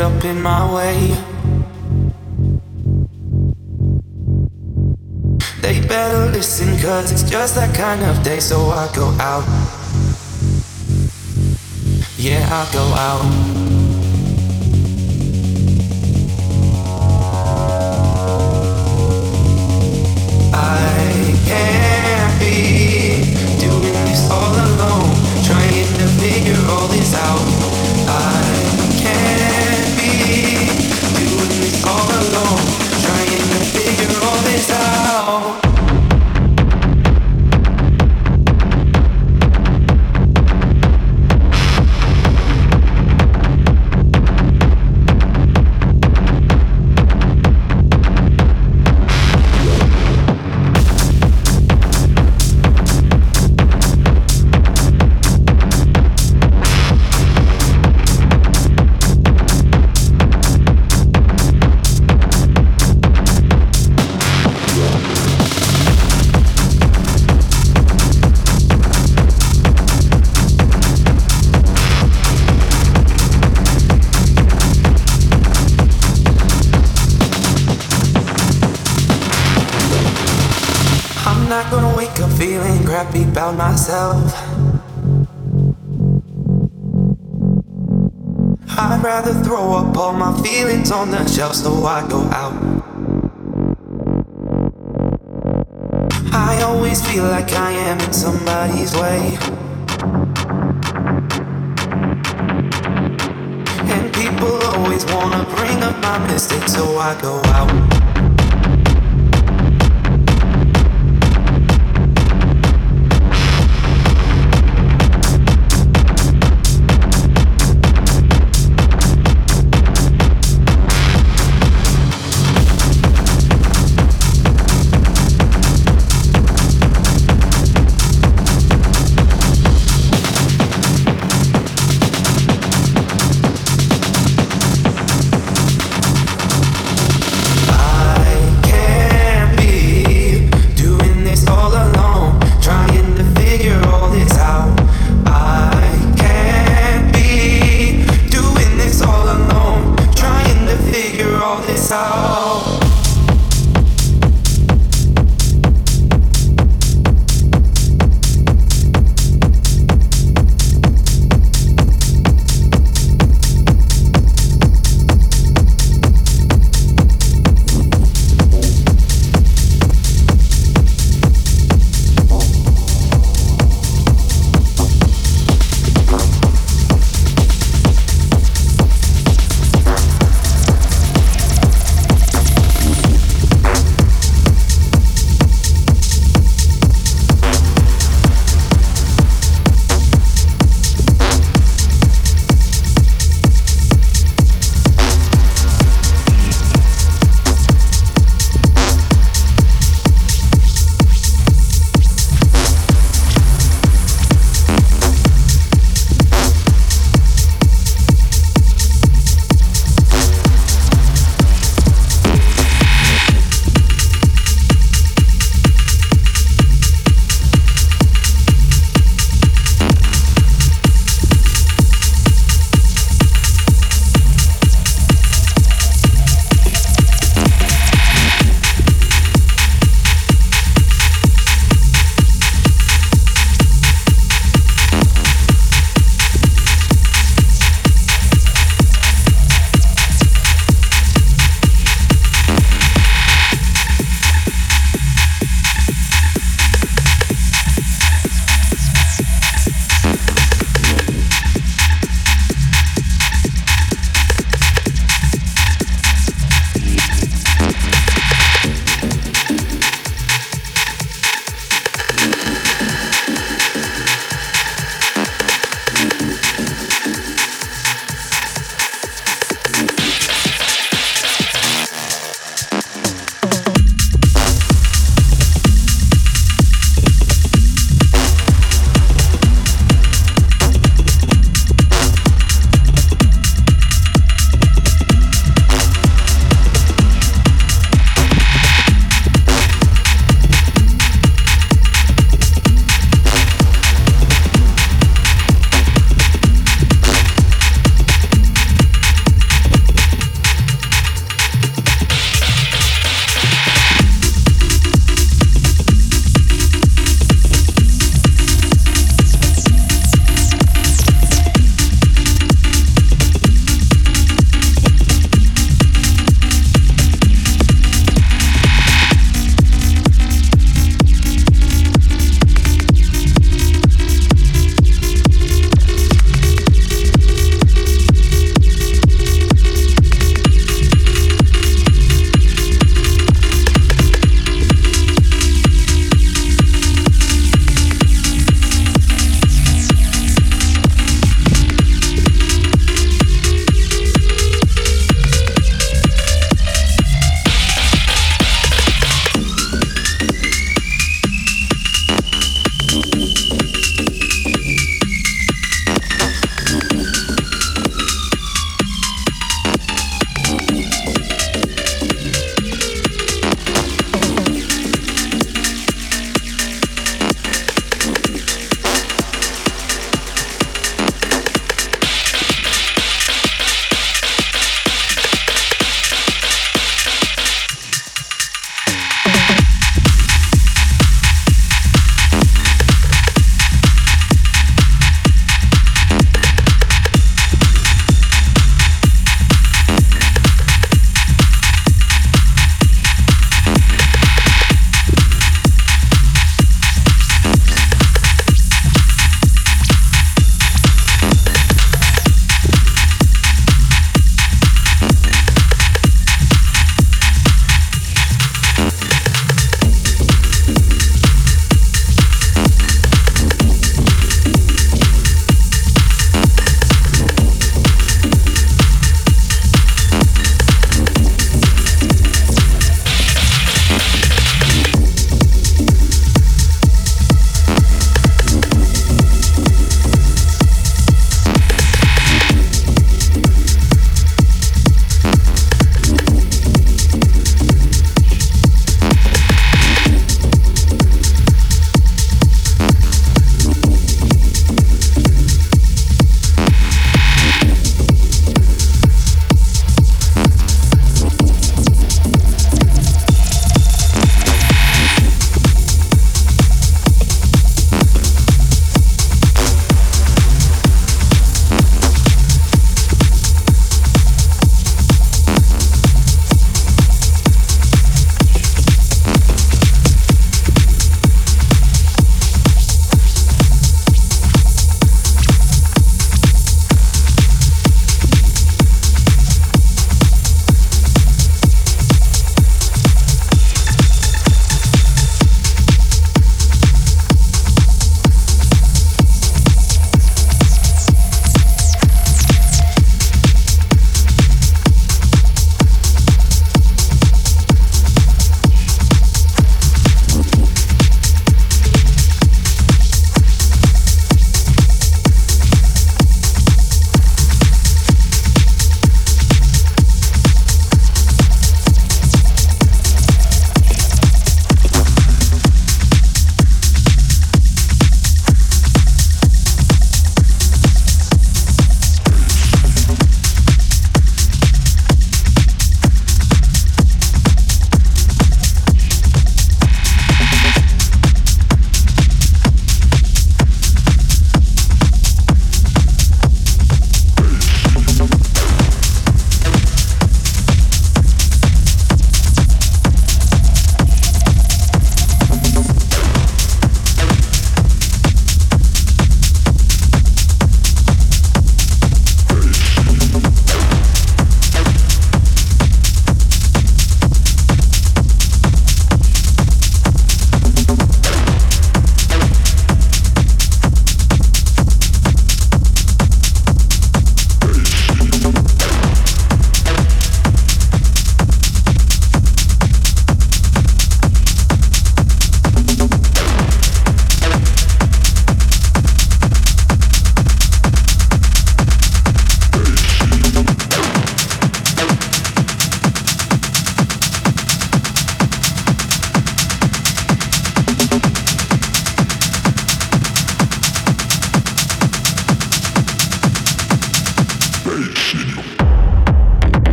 get up in my way. They better listen, cause it's just that kind of day, so I go out. Yeah, I go out. I can't be doing this all alone, trying to figure all this out. All my feelings on the shelf so I go out. I always feel like I am in somebody's way. And people always wanna bring up my mistakes, so I go out.